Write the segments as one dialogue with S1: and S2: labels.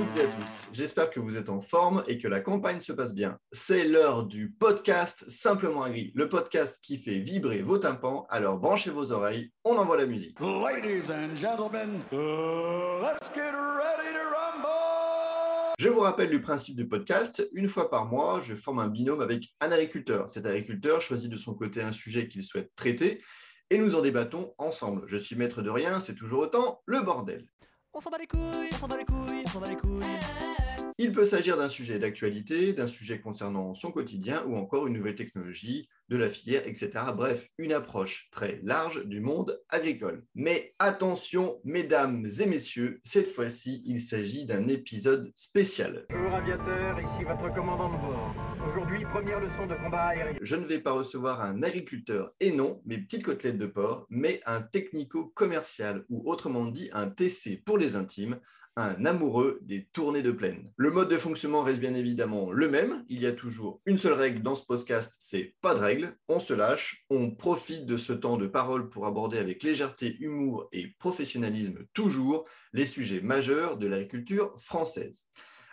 S1: toutes et à tous. J'espère que vous êtes en forme et que la campagne se passe bien. C'est l'heure du podcast Simplement Agri, le podcast qui fait vibrer vos tympans. Alors branchez vos oreilles, on envoie la musique.
S2: Ladies and gentlemen, uh, let's get ready to rumble!
S1: Je vous rappelle le principe du podcast. Une fois par mois, je forme un binôme avec un agriculteur. Cet agriculteur choisit de son côté un sujet qu'il souhaite traiter et nous en débattons ensemble. Je suis maître de rien, c'est toujours autant le bordel.
S3: On s'en bat les couilles, on s'en bat les couilles, on s'en bat les couilles.
S1: Il peut s'agir d'un sujet d'actualité, d'un sujet concernant son quotidien ou encore une nouvelle technologie, de la filière, etc. Bref, une approche très large du monde agricole. Mais attention, mesdames et messieurs, cette fois-ci, il s'agit d'un épisode spécial.
S4: Bonjour aviateur, ici votre commandant de bord. Aujourd'hui, première leçon de combat aérien.
S1: Je ne vais pas recevoir un agriculteur et non mes petites côtelettes de porc, mais un technico-commercial ou autrement dit un TC pour les intimes, un amoureux des tournées de plaine. Le mode de fonctionnement reste bien évidemment le même. Il y a toujours une seule règle dans ce podcast, c'est pas de règle. On se lâche, on profite de ce temps de parole pour aborder avec légèreté, humour et professionnalisme toujours les sujets majeurs de l'agriculture française.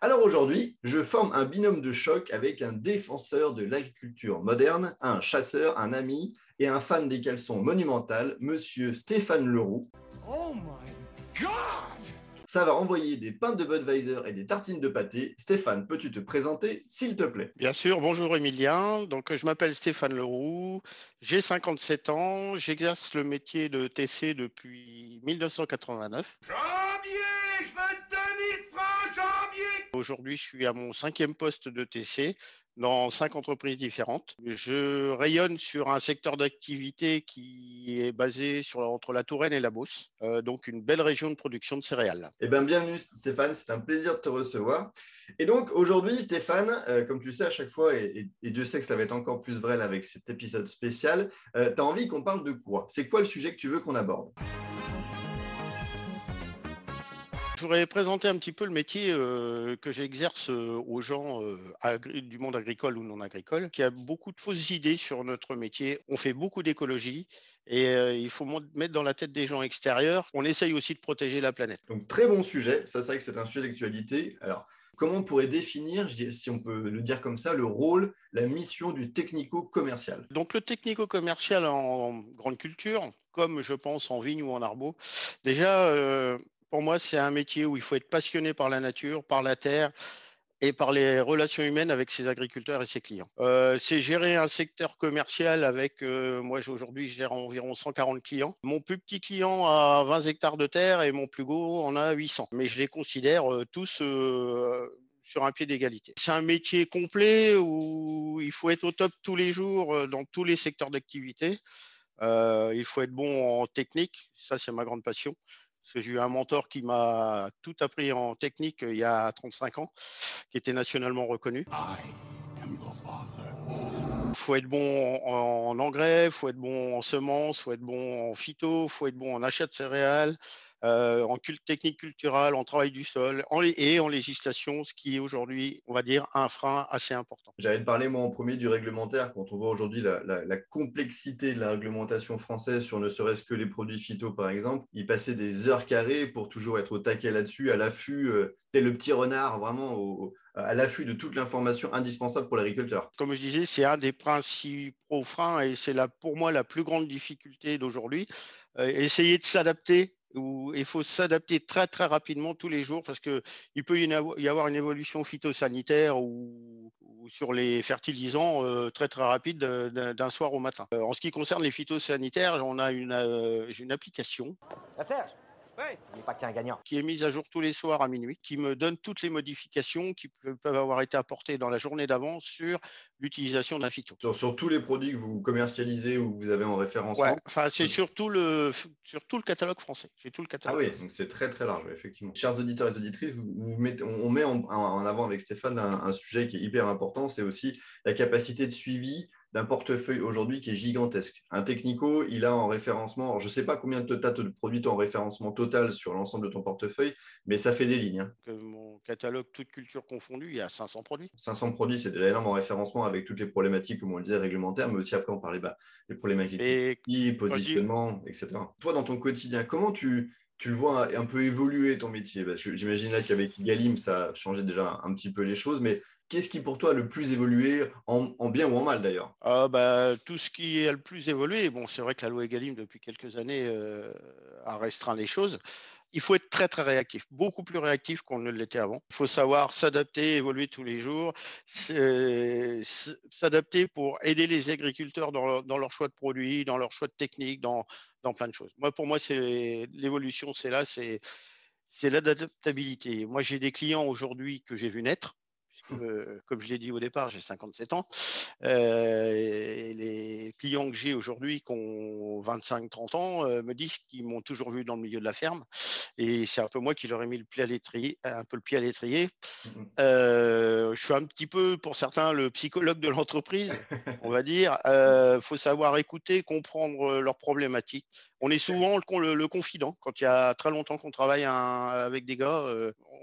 S1: Alors aujourd'hui, je forme un binôme de choc avec un défenseur de l'agriculture moderne, un chasseur, un ami et un fan des caleçons monumentales, monsieur Stéphane Leroux.
S2: Oh my god!
S1: Ça va envoyer des pintes de Budweiser et des tartines de pâté. Stéphane, peux-tu te présenter, s'il te plaît?
S5: Bien sûr, bonjour Emilien. Donc, je m'appelle Stéphane Leroux, j'ai 57 ans, j'exerce le métier de TC depuis 1989.
S2: Janvier!
S5: Aujourd'hui, je suis à mon cinquième poste de TC dans cinq entreprises différentes. Je rayonne sur un secteur d'activité qui est basé entre la Touraine et la Beauce, euh, donc une belle région de production de céréales.
S1: Eh bien, bienvenue Stéphane, c'est un plaisir de te recevoir. Et donc aujourd'hui, Stéphane, euh, comme tu sais à chaque fois, et, Dieu sait que ça va être encore plus vrai là, avec cet épisode spécial, euh, tu as envie qu'on parle de quoi? C'est quoi le sujet que tu veux qu'on aborde?
S5: Voudrais présenter un petit peu le métier euh, que j'exerce euh, aux gens euh, du monde agricole ou non agricole, qui a beaucoup de fausses idées sur notre métier. On fait beaucoup d'écologie et il faut mettre dans la tête des gens extérieurs. On essaye aussi de protéger la planète.
S1: Donc très bon sujet, ça c'est vrai que c'est un sujet d'actualité. Alors, comment on pourrait définir, si on peut le dire comme ça, le rôle, la mission du technico-commercial?
S5: Donc le technico-commercial en grande culture, comme je pense en vigne ou en arbo, déjà, euh, pour moi, c'est un métier où il faut être passionné par la nature, par la terre et par les relations humaines avec ses agriculteurs et ses clients. Euh, c'est gérer un secteur commercial avec, euh, moi aujourd'hui je gère environ 140 clients. Mon plus petit client a 20 hectares de terre et mon plus gros en a 800. Mais je les considère euh, tous sur un pied d'égalité. C'est un métier complet où il faut être au top tous les jours dans tous les secteurs d'activité. Il faut être bon en technique, ça c'est ma grande passion. Parce que j'ai eu un mentor qui m'a tout appris en technique euh, il y a 35 ans, qui était nationalement reconnu. Il faut être bon en, en engrais, il faut être bon en semences, il faut être bon en phyto, il faut être bon en achat de céréales, euh, en technique culturelle, en travail du sol en, et en législation, ce qui est aujourd'hui, on va dire, un frein assez important.
S1: J'allais te parler moi en premier du réglementaire, quand on voit aujourd'hui la, la- la complexité de la réglementation française sur ne serait-ce que les produits phyto par exemple, y passer des heures carrées pour toujours être au taquet là-dessus, à l'affût, euh, tel le petit renard, vraiment au- à l'affût de toute l'information indispensable pour l'agriculteur.
S5: Comme je disais, c'est un des principaux freins et c'est pour moi la plus grande difficulté d'aujourd'hui. Euh, essayer de s'adapter. Il faut s'adapter très très rapidement tous les jours parce que il peut y avo- y avoir une évolution phytosanitaire ou, sur les fertilisants euh, très très rapide euh, d'un soir au matin. Euh, en ce qui concerne les phytosanitaires, on a une, application
S4: La Serge? Oui. N'oublie pas que t'es un gagnant.
S5: qui est mise à jour tous les soirs à minuit, qui me donne toutes les modifications qui pe- peuvent avoir été apportées dans la journée d'avant sur l'utilisation d'un phyto.
S1: Sur, sur tous les produits que vous commercialisez ou que vous avez en référencement.
S5: Ouais, enfin, c'est surtout le, sur tout le catalogue français. J'ai tout le
S1: Ah
S5: catalogue.
S1: oui, donc c'est très très large, effectivement. Chers auditeurs et auditrices, vous, vous mettez- on on met en, en avant avec Stéphane un, un sujet qui est hyper important, c'est aussi la capacité de suivi d'un portefeuille aujourd'hui qui est gigantesque. Un technico, il a en référencement, alors je ne sais pas combien de tas de produits tu as en référencement total sur l'ensemble de ton portefeuille, mais ça fait des lignes. hein.
S5: Que mon catalogue, toute culture confondue, il y a 500 produits.
S1: 500 produits, c'est déjà énorme en référencement avec toutes les problématiques, comme on le disait, réglementaires, mais aussi après on parlait bah, des problématiques
S5: Et
S1: positionnement, etc. Toi, dans ton quotidien, comment tu, tu le vois un, peu évoluer ton métier J'imagine là qu'avec Galim, ça a changé déjà un, petit peu les choses, mais qu'est-ce qui pour toi a le plus évolué, en, en bien ou en mal d'ailleurs?
S5: Ah, bah, tout ce qui a le plus évolué, bon, c'est vrai que la loi Egalim, depuis quelques années, euh, a restreint les choses. Il faut être très, très réactif, beaucoup plus réactif qu'on ne l'était avant. Il faut savoir s'adapter, évoluer tous les jours, s'adapter pour aider les agriculteurs dans leur, choix de produits, dans leur choix de techniques, dans, plein de choses. Moi, pour moi, c'est l'évolution, c'est là, c'est c'est l'adaptabilité. Moi, j'ai des clients aujourd'hui que j'ai vu naître. Euh, Comme je l'ai dit au départ, j'ai 57 ans. Euh, et les clients que j'ai aujourd'hui, qui ont 25-30 ans, euh, me disent qu'ils m'ont toujours vu dans le milieu de la ferme. Et c'est un peu moi qui leur ai mis le pied à l'étrier, un peu le pied à l'étrier. Je suis un petit peu, pour certains, le psychologue de l'entreprise, on va dire. Il faut savoir écouter, comprendre leurs problématiques. On est souvent le, con- le- le confident. Quand il y a très longtemps qu'on travaille un- avec des gars,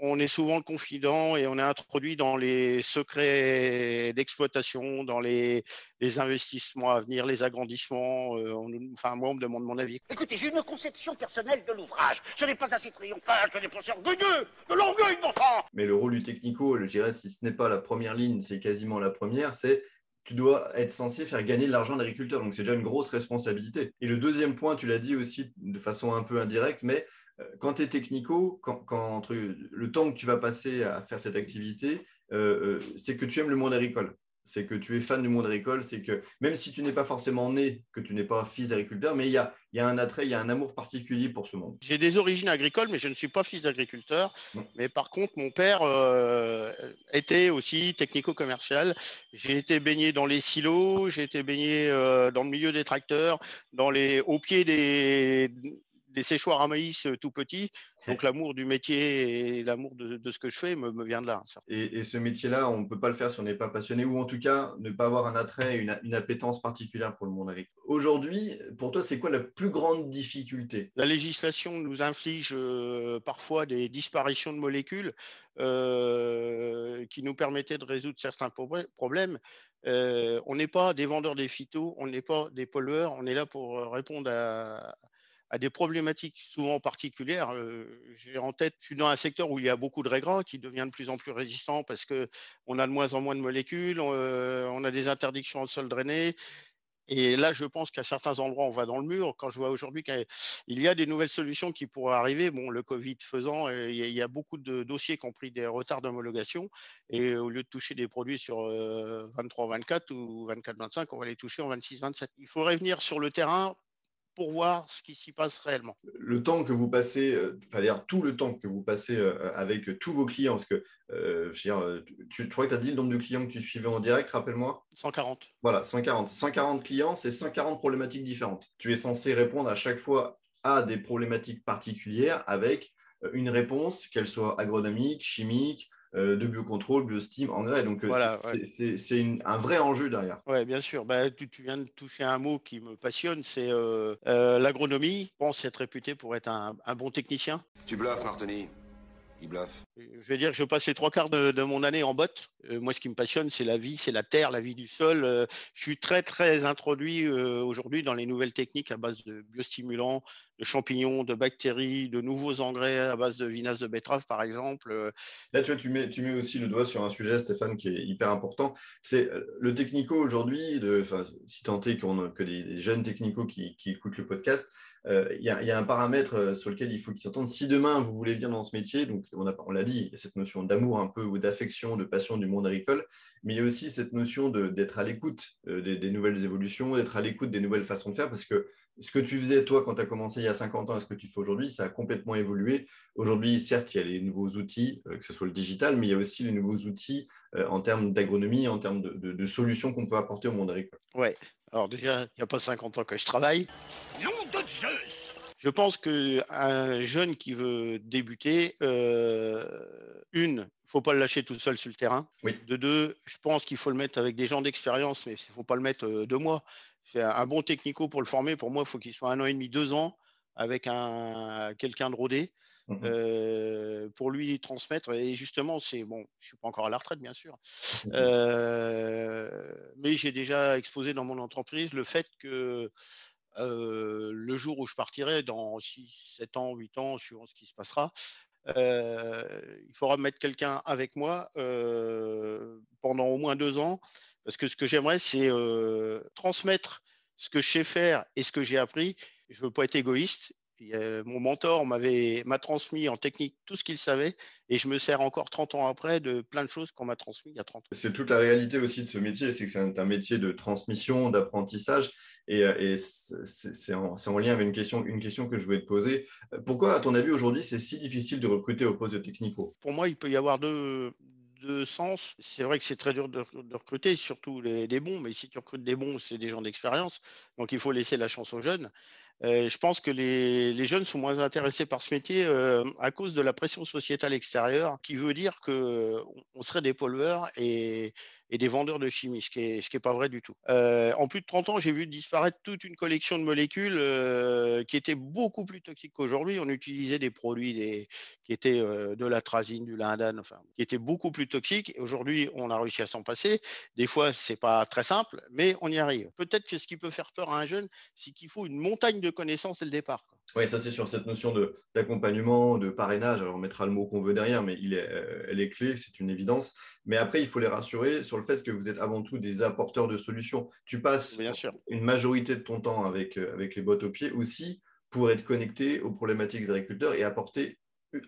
S5: on est souvent le confident et on est introduit dans les secrets d'exploitation, dans les, les investissements à venir, les agrandissements. euh, on enfin, moi, on me demande mon avis.
S6: Écoutez, j'ai une conception personnelle de l'ouvrage. Ce n'est pas assez triomphal, ce n'est pas assez orgueilleux, de l'orgueil, mon sang
S1: Mais le rôle du technico, je dirais, si ce n'est pas la première ligne, c'est quasiment la première, c'est tu dois être censé faire gagner de l'argent à l'agriculteur. Donc, c'est déjà une grosse responsabilité. Et le deuxième point, tu l'as dit aussi de façon un peu indirecte, mais euh, quand tu es technico, quand, quand entre le temps que tu vas passer à faire cette activité, euh, euh, c'est que tu aimes le monde agricole. C'est que tu es fan du monde agricole, c'est que même si tu n'es pas forcément né, que tu n'es pas fils d'agriculteur, mais il y a, y a un attrait, il y a un amour particulier pour ce monde.
S5: J'ai des origines agricoles, mais je ne suis pas fils d'agriculteur. Mais par contre, mon père euh, était aussi technico-commercial. J'ai été baigné dans les silos, j'ai été baigné euh, dans le milieu des tracteurs, dans les, au pied des, des séchoirs à maïs euh, tout petits. Donc l'amour du métier et l'amour de, de ce que je fais me, me vient de là.
S1: Et, et ce métier-là, on ne peut pas le faire si on n'est pas passionné, ou en tout cas, ne pas avoir un attrait, une, une appétence particulière pour le monde agricole. Aujourd'hui, pour toi, c'est quoi la plus grande difficulté?
S5: La législation nous inflige euh, parfois des disparitions de molécules euh, qui nous permettaient de résoudre certains problè- problèmes. Euh, on n'est pas des vendeurs des phytos, on n'est pas des pollueurs, on est là pour répondre à, à des problématiques souvent particulières. Euh, J'ai en tête, je suis dans un secteur où il y a beaucoup de raigrats qui devient de plus en plus résistant parce que on a de moins en moins de molécules, euh, on a des interdictions au sol drainé. Et là, je pense qu'à certains endroits, on va dans le mur. Quand je vois aujourd'hui qu'il y a des nouvelles solutions qui pourraient arriver, bon, le Covid faisant, euh, il y a beaucoup de dossiers qui ont pris des retards d'homologation. Et au lieu de toucher des produits sur 23-24 ou 24-25, on va les toucher en 26-27. Il faudrait venir sur le terrain pour voir ce qui s'y passe réellement.
S1: Le temps que vous passez, euh, enfin, d'ailleurs, tout le temps que vous passez euh, avec tous vos clients, parce que euh, je veux dire, tu, tu crois que tu as dit le nombre de clients que tu suivais en direct, rappelle-moi?
S5: 140.
S1: Voilà, 140. 140 clients, c'est 140 problématiques différentes. Tu es censé répondre à chaque fois à des problématiques particulières avec une réponse, qu'elle soit agronomique, chimique, de biocontrôle, biostime, engrais. Donc, euh,
S5: Voilà,
S1: c'est
S5: ouais.
S1: un vrai enjeu derrière.
S5: Oui, bien sûr. Bah, tu, tu viens de toucher un mot qui me passionne, c'est euh, euh, l'agronomie. Je pense être réputé pour être un, un bon technicien.
S2: Tu bluffes, Martoni. Il bluffe.
S5: Je vais dire que je passe les trois quarts de, de mon année en botte. Euh, moi, ce qui me passionne, c'est la vie, c'est la terre, la vie du sol. Euh, je suis très, très introduit euh, aujourd'hui dans les nouvelles techniques à base de biostimulants, de champignons, de bactéries, de nouveaux engrais à base de vinasse de betterave, par exemple. Euh,
S1: Là, tu mets, aussi le doigt sur un sujet, Stéphane, qui est hyper important. C'est euh, le technico aujourd'hui, si tant est que des, jeunes technicos qui, écoutent le podcast, euh, il y, a- un paramètre sur lequel il faut qu'ils s'entendent. Si demain vous voulez bien dans ce métier, donc on l'a dit, il y a cette notion d'amour un peu ou d'affection, de passion du monde agricole, mais il y a aussi cette notion d'être à l'écoute des, des nouvelles évolutions, d'être à l'écoute des nouvelles façons de faire, parce que ce que tu faisais toi quand tu as commencé il y a 50 ans et ce que tu fais aujourd'hui, ça a complètement évolué. Aujourd'hui, certes, il y a les nouveaux outils, euh, que ce soit le digital, mais il y a aussi les nouveaux outils euh, en termes d'agronomie, en termes de, de- de solutions qu'on peut apporter au monde agricole.
S5: ouais. Alors déjà, il n'y a pas 50 ans que je travaille.
S6: Nom de Zeus
S5: Je pense qu'un jeune qui veut débuter, euh, une, il faut pas le lâcher tout seul sur le terrain.
S1: Oui.
S5: De deux, je pense qu'il faut le mettre avec des gens d'expérience, mais il ne faut pas le mettre euh, deux mois. C'est un, bon technico pour le former. Pour moi, il faut qu'il soit un an et demi, deux ans avec un quelqu'un de rodé
S1: Mhm.
S5: euh, pour lui transmettre. Et justement, c'est bon, je suis pas encore à la retraite, bien sûr,
S1: Mhm.
S5: euh, mais j'ai déjà exposé dans mon entreprise le fait que euh, le jour où je partirai, dans 6, 7 ans, 8 ans, suivant ce qui se passera, il faudra mettre quelqu'un avec moi euh, pendant au moins deux ans, parce que ce que j'aimerais, c'est euh, transmettre ce que je sais faire et ce que j'ai appris. Je ne veux pas être égoïste. Euh, mon mentor m'avait m'a transmis en technique tout ce qu'il savait et je me sers encore 30 ans après de plein de choses qu'on m'a transmis il y a 30 ans.
S1: C'est toute la réalité aussi de ce métier, c'est que c'est un, un métier de transmission, d'apprentissage, et, et c'est en, lien avec une question, une question que je voulais te poser. Pourquoi, à ton avis, aujourd'hui, c'est si difficile de recruter au poste de technico?
S5: Pour moi, il peut y avoir deux, deux sens. C'est vrai que c'est très dur de, de recruter, surtout les, les bons, mais si tu recrutes des bons, c'est des gens d'expérience, donc il faut laisser la chance aux jeunes. Euh, je pense que les, jeunes sont moins intéressés par ce métier euh, à cause de la pression sociétale extérieure, qui veut dire qu'on serait des pollueurs et, et, des vendeurs de chimie, ce qui n'est est pas vrai du tout. Euh, en plus de 30 ans, j'ai vu disparaître toute une collection de molécules euh, qui étaient beaucoup plus toxiques qu'aujourd'hui. On utilisait des produits qui étaient euh, de l'atrazine, du lindane, enfin, qui étaient beaucoup plus toxiques. Aujourd'hui, on a réussi à s'en passer. Des fois, c'est pas très simple, mais on y arrive. Peut-être que ce qui peut faire peur à un jeune, c'est qu'il faut une montagne de connaissances dès le départ.
S1: Oui, ça c'est sur cette notion d'accompagnement, de, de, parrainage. Alors on mettra le mot qu'on veut derrière, mais il est, euh, elle est clé, c'est une évidence. Mais après, il faut les rassurer sur le fait que vous êtes avant tout des apporteurs de solutions. Tu passes une majorité de ton temps avec, euh, avec les bottes aux pieds aussi pour être connecté aux problématiques des agriculteurs et apporter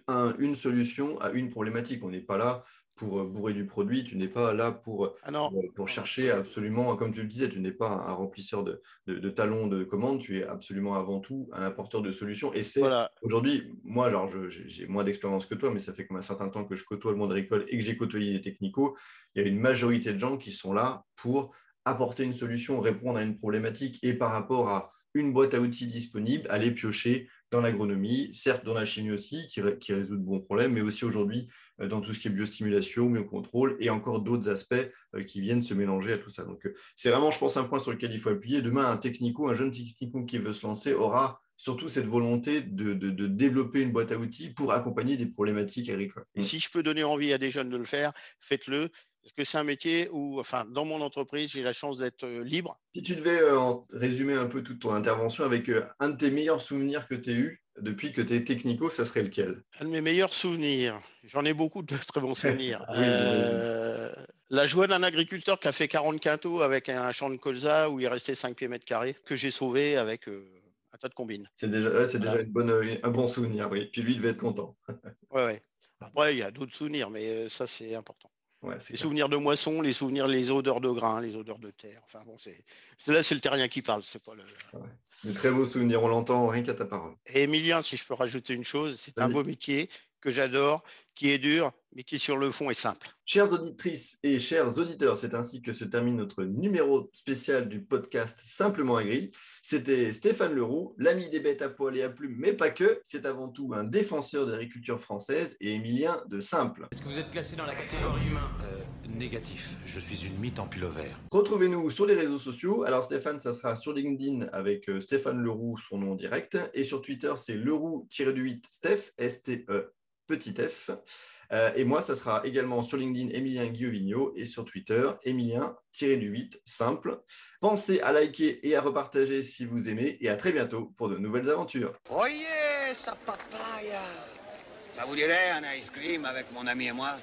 S1: un, une solution à une problématique. On n'est pas là pour euh, bourrer du produit, tu n'es pas là pour,
S5: ah
S1: pour, pour, chercher absolument, comme tu le disais, tu n'es pas un remplisseur de, de, de, talons de commandes, tu es absolument avant tout un apporteur de solutions. Et c'est voilà. aujourd'hui, moi, genre, j'ai moins d'expérience que toi, mais ça fait comme un certain temps que je côtoie le monde agricole et que j'ai côtoyé les technicaux. Il y a une majorité de gens qui sont là pour apporter une solution, répondre à une problématique et par rapport à une boîte à outils disponible, aller piocher dans l'agronomie, certes dans la chimie aussi, qui, résout de bons problèmes, mais aussi aujourd'hui euh, dans tout ce qui est biostimulation, biocontrôle et encore d'autres aspects euh, qui viennent se mélanger à tout ça. Donc, euh, c'est vraiment, je pense, un point sur lequel il faut appuyer. Demain, un technico, un jeune technico qui veut se lancer aura surtout cette volonté de, de, développer une boîte à outils pour accompagner des problématiques agricoles.
S5: Et si je peux donner envie à des jeunes de le faire, faites-le. Parce que c'est un métier où, enfin, dans mon entreprise, j'ai la chance d'être libre?
S1: Si tu devais euh, résumer un peu toute ton intervention avec euh, un de tes meilleurs souvenirs que tu as eu depuis que tu es technico, ça serait lequel?
S5: Un de mes meilleurs souvenirs, j'en ai beaucoup de très bons souvenirs. oui, euh, la joie d'un agriculteur qui a fait 40 quintaux avec un champ de colza où il restait 5 pieds mètres carrés, que j'ai sauvé avec euh, un tas de combines.
S1: C'est déjà, ouais, c'est voilà. déjà une bonne, un bon souvenir, oui. Puis lui, il devait être content.
S5: oui, oui. Après, il y a d'autres souvenirs, mais ça, c'est important. Ouais, les souvenirs de moisson, les souvenirs, les odeurs de grains, les odeurs de terre. Enfin bon, c'est là, c'est le terrien qui parle, c'est pas le.
S1: Ouais. Très beaux souvenirs, on l'entend rien qu'à ta parole.
S5: Et Emilien, si je peux rajouter une chose, c'est un beau métier que j'adore, qui est dur, mais qui sur le fond est simple.
S1: Chères auditrices et chers auditeurs, c'est ainsi que se termine notre numéro spécial du podcast Simplement Agri. C'était Stéphane Leroux, l'ami des bêtes à poil et à plumes, mais pas que. C'est avant tout un défenseur de l'agriculture française et Émilien de Simple.
S7: Est-ce que vous êtes classé dans la catégorie humain? Euh, Négatif. Je suis une mythe en vert.
S1: Retrouvez-nous sur les réseaux sociaux. Alors Stéphane, ça sera sur LinkedIn avec Stéphane Leroux, son nom direct. Et sur Twitter, c'est Leroux-du-8 Steph, S-T-E petit f. Euh, et moi, ça sera également sur LinkedIn Emilien Guillevigno et sur Twitter Emilien-du-8 simple. Pensez à liker et à repartager si vous aimez et à très bientôt pour de nouvelles aventures.
S6: Ça papaya Ça vous dirait un ice cream avec mon ami et moi?